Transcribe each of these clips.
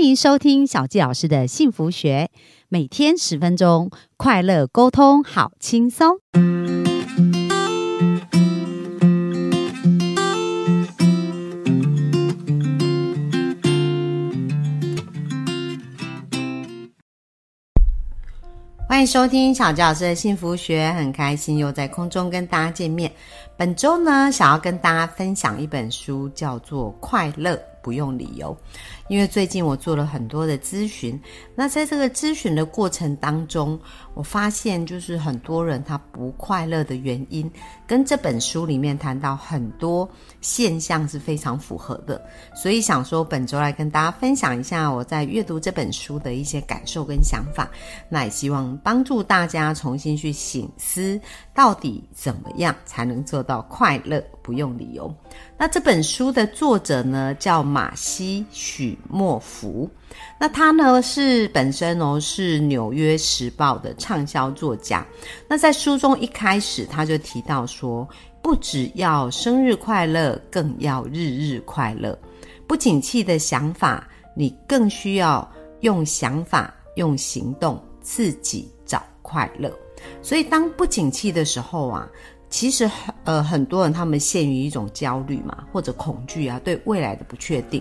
欢迎收听小纪老师的幸福学，每天十分钟，快乐沟通，好轻松。欢迎收听小纪老师的幸福学，很开心又在空中跟大家见面。本周呢，想要跟大家分享一本书，叫做《快乐不用理由》。因为最近我做了很多的咨询，那在这个咨询的过程当中，我发现就是很多人他不快乐的原因，跟这本书里面谈到很多现象是非常符合的。所以想说本周来跟大家分享一下我在阅读这本书的一些感受跟想法，那也希望帮助大家重新去醒思，到底怎么样才能做到快乐不用理由。那这本书的作者呢，叫马西许莫福。那他呢是本身哦是《纽约时报》的畅销作家。那在书中一开始他就提到说，不只要生日快乐，更要日日快乐。不景气的想法，你更需要用想法、用行动自己找快乐。所以当不景气的时候啊。其实，呃，很多人他们陷于一种焦虑嘛，或者恐惧啊，对未来的不确定。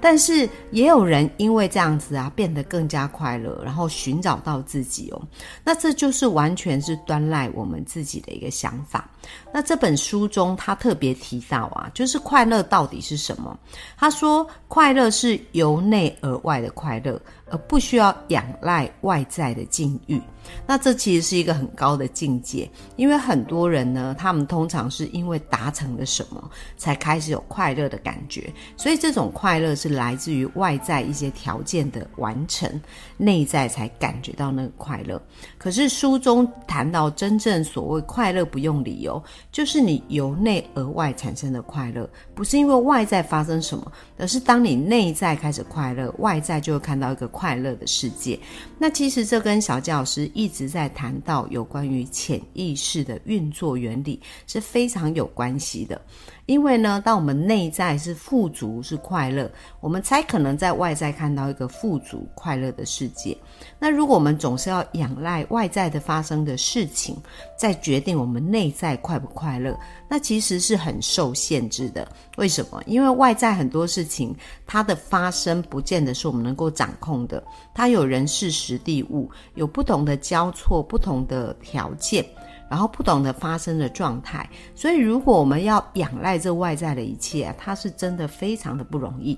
但是也有人因为这样子啊，变得更加快乐，然后寻找到自己哦。那这就是完全是端赖我们自己的一个想法。那这本书中他特别提到啊，就是快乐到底是什么？他说，快乐是由内而外的快乐。而不需要仰赖外在的境遇，那这其实是一个很高的境界。因为很多人呢，他们通常是因为达成了什么，才开始有快乐的感觉。所以这种快乐是来自于外在一些条件的完成，内在才感觉到那个快乐。可是书中谈到真正所谓快乐不用理由，就是你由内而外产生的快乐，不是因为外在发生什么，而是当你内在开始快乐，外在就会看到一个。快乐的世界，那其实这跟小教师一直在谈到有关于潜意识的运作原理是非常有关系的。因为呢，当我们内在是富足、是快乐，我们才可能在外在看到一个富足、快乐的世界。那如果我们总是要仰赖外在的发生的事情，在决定我们内在快不快乐，那其实是很受限制的。为什么？因为外在很多事情，它的发生不见得是我们能够掌控的。它有人事、时地、物，有不同的交错、不同的条件。然后不懂得发生的状态，所以如果我们要仰赖这外在的一切，它是真的非常的不容易。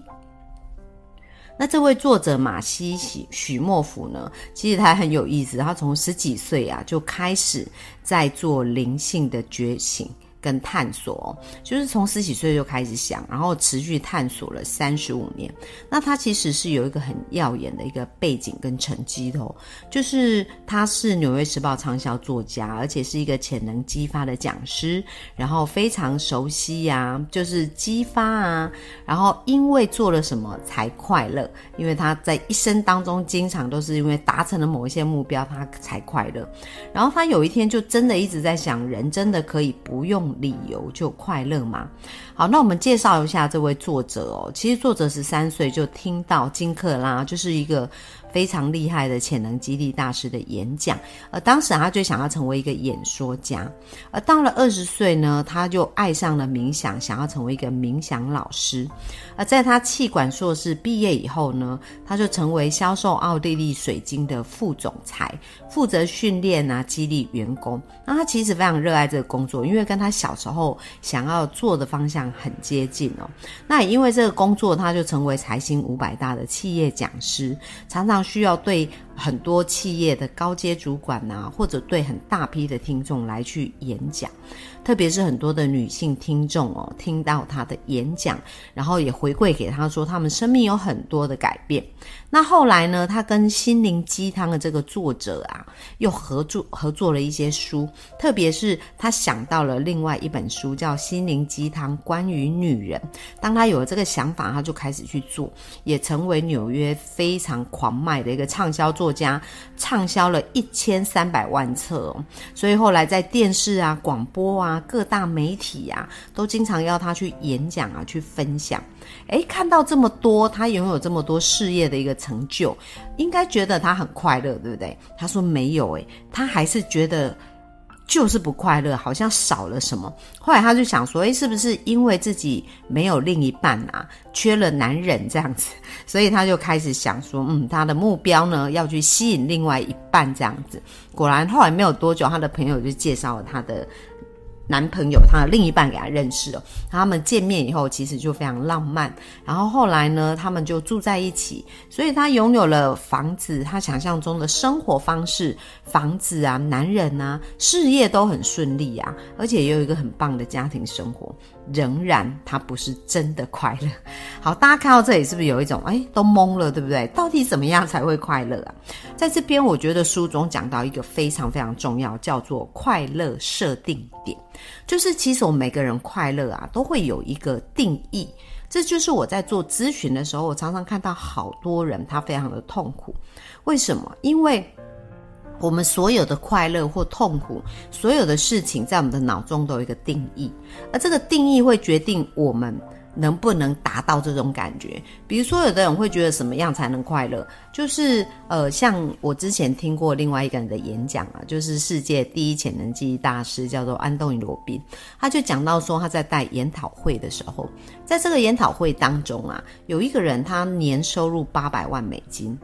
那这位作者马西许许莫甫呢，其实他很有意思，他从十几岁啊就开始在做灵性的觉醒。跟探索，就是从十几岁就开始想，然后持续探索了三十五年。那他其实是有一个很耀眼的一个背景跟成绩的，就是他是《纽约时报》畅销作家，而且是一个潜能激发的讲师，然后非常熟悉呀，就是激发啊，然后因为做了什么才快乐，因为他在一生当中经常都是因为达成了某一些目标，他才快乐。然后他有一天就真的一直在想，人真的可以不用。理由就快乐嘛？好，那我们介绍一下这位作者哦。其实作者十三岁就听到金克拉就是一个。非常厉害的潜能激励大师的演讲，而当时他就想要成为一个演说家，而到了二十岁呢，他就爱上了冥想，想要成为一个冥想老师。而在他气管硕士毕业以后呢，他就成为销售奥地利水晶的副总裁，负责训练啊激励员工。那他其实非常热爱这个工作，因为跟他小时候想要做的方向很接近哦。那也因为这个工作，他就成为财新五百大的企业讲师，常常。需要对很多企业的高阶主管呐，或者对很大批的听众来去演讲。特别是很多的女性听众哦，听到他的演讲，然后也回馈给他说，他们生命有很多的改变。那后来呢，他跟心灵鸡汤的这个作者啊，又合作合作了一些书。特别是他想到了另外一本书，叫《心灵鸡汤》，关于女人。当他有了这个想法，他就开始去做，也成为纽约非常狂卖买的一个畅销作家，畅销了一千三百万册哦。所以后来在电视啊、广播啊、各大媒体啊，都经常要他去演讲啊，去分享。诶，看到这么多，他拥有这么多事业的一个成就，应该觉得他很快乐，对不对？他说没有，诶，他还是觉得就是不快乐，好像少了什么。后来他就想说，诶，是不是因为自己没有另一半啊，缺了男人这样子？所以他就开始想说，嗯，他的目标呢，要去吸引另外一半这样子。果然后来没有多久，他的朋友就介绍了他的。男朋友，他的另一半给他认识了，他们见面以后其实就非常浪漫。然后后来呢，他们就住在一起，所以他拥有了房子，他想象中的生活方式，房子啊，男人啊，事业都很顺利啊，而且也有一个很棒的家庭生活。仍然，他不是真的快乐。好，大家看到这里是不是有一种哎，都懵了，对不对？到底怎么样才会快乐啊？在这边，我觉得书中讲到一个非常非常重要，叫做快乐设定点。就是其实我们每个人快乐啊，都会有一个定义。这就是我在做咨询的时候，我常常看到好多人他非常的痛苦。为什么？因为我们所有的快乐或痛苦，所有的事情，在我们的脑中都有一个定义，而这个定义会决定我们能不能达到这种感觉。比如说，有的人会觉得什么样才能快乐？就是呃，像我之前听过另外一个人的演讲啊，就是世界第一潜能记忆大师，叫做安东尼罗宾，他就讲到说，他在带研讨会的时候，在这个研讨会当中啊，有一个人他年收入八百万美金。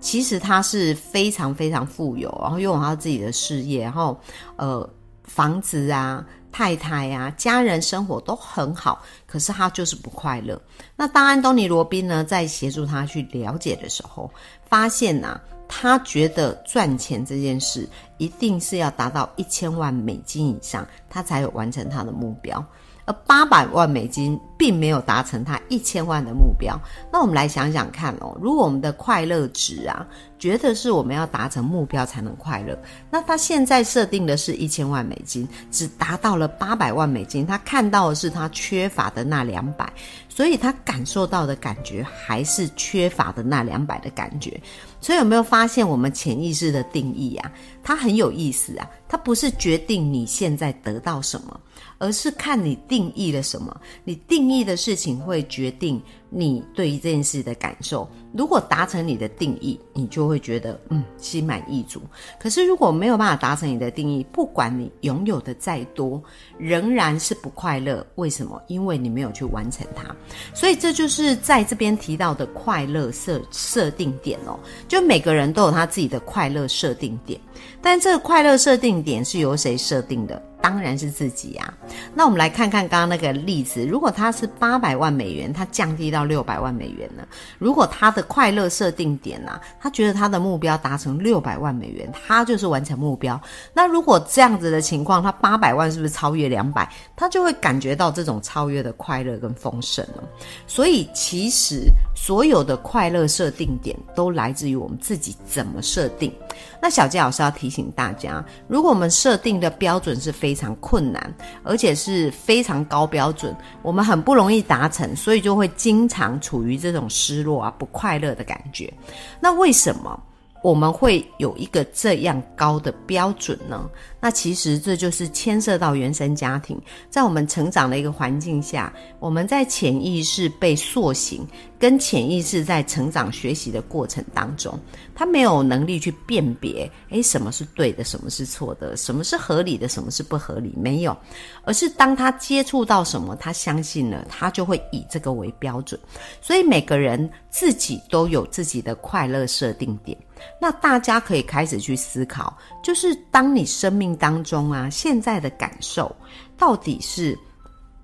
其实他是非常非常富有，然后拥有他自己的事业，然后呃房子啊、太太啊、家人生活都很好，可是他就是不快乐。那当安东尼罗宾呢在协助他去了解的时候，发现呐，他觉得赚钱这件事一定是要达到一千万美金以上，他才有完成他的目标。而八百万美金并没有达成他一千万的目标。那我们来想想看哦，如果我们的快乐值啊，觉得是我们要达成目标才能快乐，那他现在设定的是一千万美金，只达到了八百万美金，他看到的是他缺乏的那两百，所以他感受到的感觉还是缺乏的那两百的感觉。所以有没有发现我们潜意识的定义啊？它很有意思啊，它不是决定你现在得到什么。而是看你定义了什么，你定义的事情会决定你对于这件事的感受。如果达成你的定义，你就会觉得嗯心满意足。可是如果没有办法达成你的定义，不管你拥有的再多，仍然是不快乐。为什么？因为你没有去完成它。所以这就是在这边提到的快乐设设定点哦。就每个人都有他自己的快乐设定点，但这个快乐设定点是由谁设定的？当然是自己呀。那我们来看看刚刚那个例子，如果他是八百万美元，他降低到六百万美元呢？如果他的快乐设定点啊，他觉得他的目标达成六百万美元，他就是完成目标。那如果这样子的情况，他八百万是不是超越两百？他就会感觉到这种超越的快乐跟丰盛了。所以其实所有的快乐设定点都来自于我们自己怎么设定。那小杰老师要提醒大家，如果我们设定的标准是非常困难，而且是非常高标准，我们很不容易达成，所以就会经常处于这种失落啊、不快乐的感觉。那为什么？我们会有一个这样高的标准呢？那其实这就是牵涉到原生家庭，在我们成长的一个环境下，我们在潜意识被塑形，跟潜意识在成长学习的过程当中，他没有能力去辨别，诶，什么是对的，什么是错的，什么是合理的，什么是不合理，没有，而是当他接触到什么，他相信了，他就会以这个为标准。所以每个人自己都有自己的快乐设定点。那大家可以开始去思考，就是当你生命当中啊，现在的感受到底是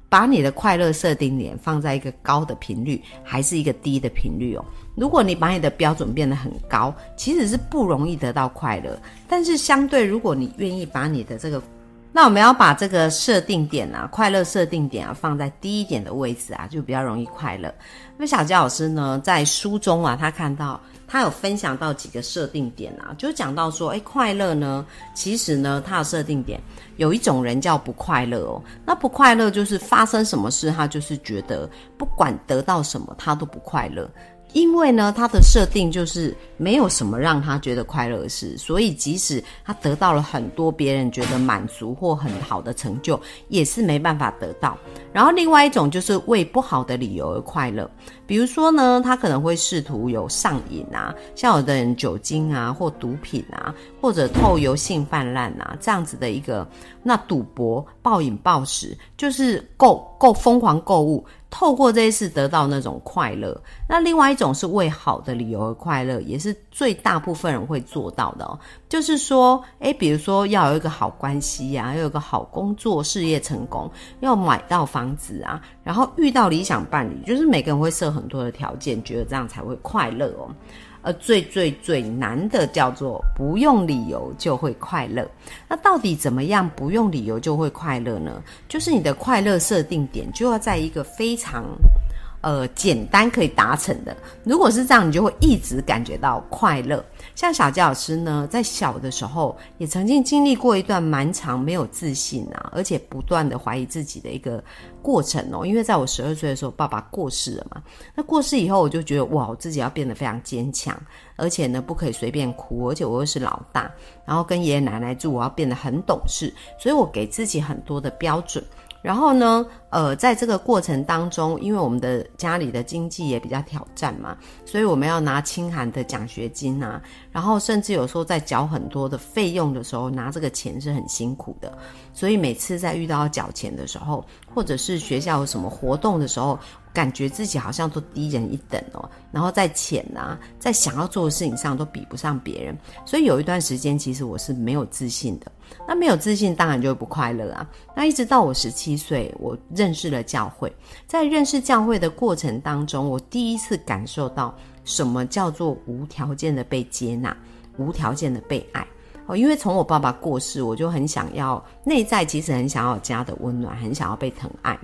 把你的快乐设定点放在一个高的频率，还是一个低的频率哦？如果你把你的标准变得很高，其实是不容易得到快乐。但是相对，如果你愿意把你的这个，那我们要把这个设定点啊，快乐设定点啊，放在低一点的位置啊，就比较容易快乐。那小佳老师呢，在书中啊，他看到。他有分享到几个设定点啊，就讲到说，哎，快乐呢，其实呢，它的设定点有一种人叫不快乐哦。那不快乐就是发生什么事，他就是觉得不管得到什么，他都不快乐。因为呢，他的设定就是没有什么让他觉得快乐的事，所以即使他得到了很多别人觉得满足或很好的成就，也是没办法得到。然后另外一种就是为不好的理由而快乐，比如说呢，他可能会试图有上瘾啊，像有的人酒精啊或毒品啊，或者透油性泛滥啊这样子的一个，那赌博暴饮暴食就是购购疯狂购物。透过这一次得到那种快乐，那另外一种是为好的理由而快乐，也是最大部分人会做到的哦。就是说，诶，比如说要有一个好关系呀，要有个好工作，事业成功，要买到房子啊，然后遇到理想伴侣，就是每个人会设很多的条件，觉得这样才会快乐哦。而最最最难的叫做不用理由就会快乐。那到底怎么样不用理由就会快乐呢？就是你的快乐设定点就要在一个非常。呃，简单可以达成的。如果是这样，你就会一直感觉到快乐。像小杰老师呢，在小的时候也曾经经历过一段蛮长没有自信啊，而且不断的怀疑自己的一个过程哦。因为在我十二岁的时候，爸爸过世了嘛。那过世以后，我就觉得哇，我自己要变得非常坚强，而且呢，不可以随便哭，而且我又是老大，然后跟爷爷奶奶住，我要变得很懂事，所以我给自己很多的标准。然后呢，呃，在这个过程当中，因为我们的家里的经济也比较挑战嘛，所以我们要拿清寒的奖学金啊，然后甚至有时候在缴很多的费用的时候，拿这个钱是很辛苦的。所以每次在遇到缴钱的时候，或者是学校有什么活动的时候，感觉自己好像都低人一等哦。然后在钱啊，在想要做的事情上都比不上别人，所以有一段时间其实我是没有自信的。那没有自信，当然就不快乐啊。那一直到我十七岁，我认识了教会，在认识教会的过程当中，我第一次感受到什么叫做无条件的被接纳，无条件的被爱哦。因为从我爸爸过世，我就很想要内在，其实很想要家的温暖，很想要被疼爱。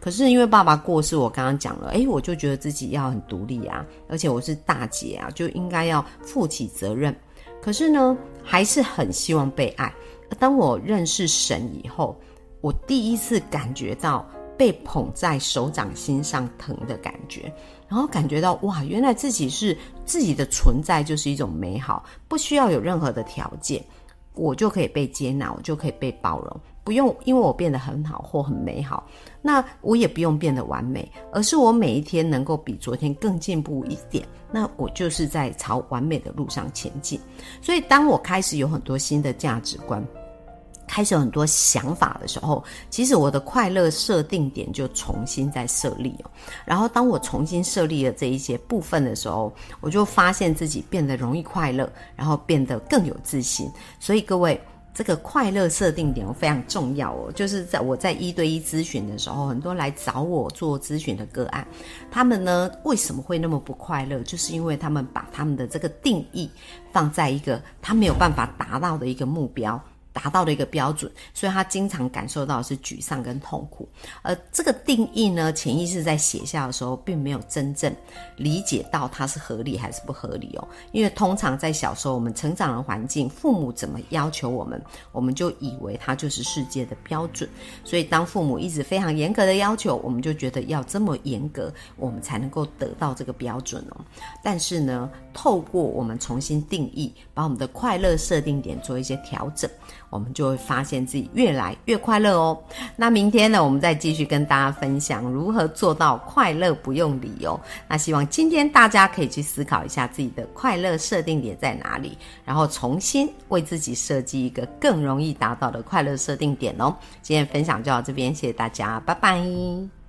可是因为爸爸过世，我刚刚讲了，诶，我就觉得自己要很独立啊，而且我是大姐啊，就应该要负起责任。可是呢，还是很希望被爱。当我认识神以后，我第一次感觉到被捧在手掌心上疼的感觉，然后感觉到哇，原来自己是自己的存在就是一种美好，不需要有任何的条件，我就可以被接纳，我就可以被包容，不用因为我变得很好或很美好，那我也不用变得完美，而是我每一天能够比昨天更进步一点。那我就是在朝完美的路上前进，所以当我开始有很多新的价值观，开始有很多想法的时候，其实我的快乐设定点就重新再设立哦。然后当我重新设立了这一些部分的时候，我就发现自己变得容易快乐，然后变得更有自信。所以各位。这个快乐设定点非常重要哦，就是在我在一对一咨询的时候，很多来找我做咨询的个案，他们呢为什么会那么不快乐？就是因为他们把他们的这个定义放在一个他没有办法达到的一个目标。达到的一个标准，所以他经常感受到是沮丧跟痛苦。而这个定义呢，潜意识在写下的时候，并没有真正理解到它是合理还是不合理哦。因为通常在小时候我们成长的环境，父母怎么要求我们，我们就以为它就是世界的标准。所以当父母一直非常严格的要求，我们就觉得要这么严格，我们才能够得到这个标准哦。但是呢，透过我们重新定义，把我们的快乐设定点做一些调整。我们就会发现自己越来越快乐哦。那明天呢，我们再继续跟大家分享如何做到快乐不用理由。那希望今天大家可以去思考一下自己的快乐设定点在哪里，然后重新为自己设计一个更容易达到的快乐设定点哦。今天分享就到这边，谢谢大家，拜拜。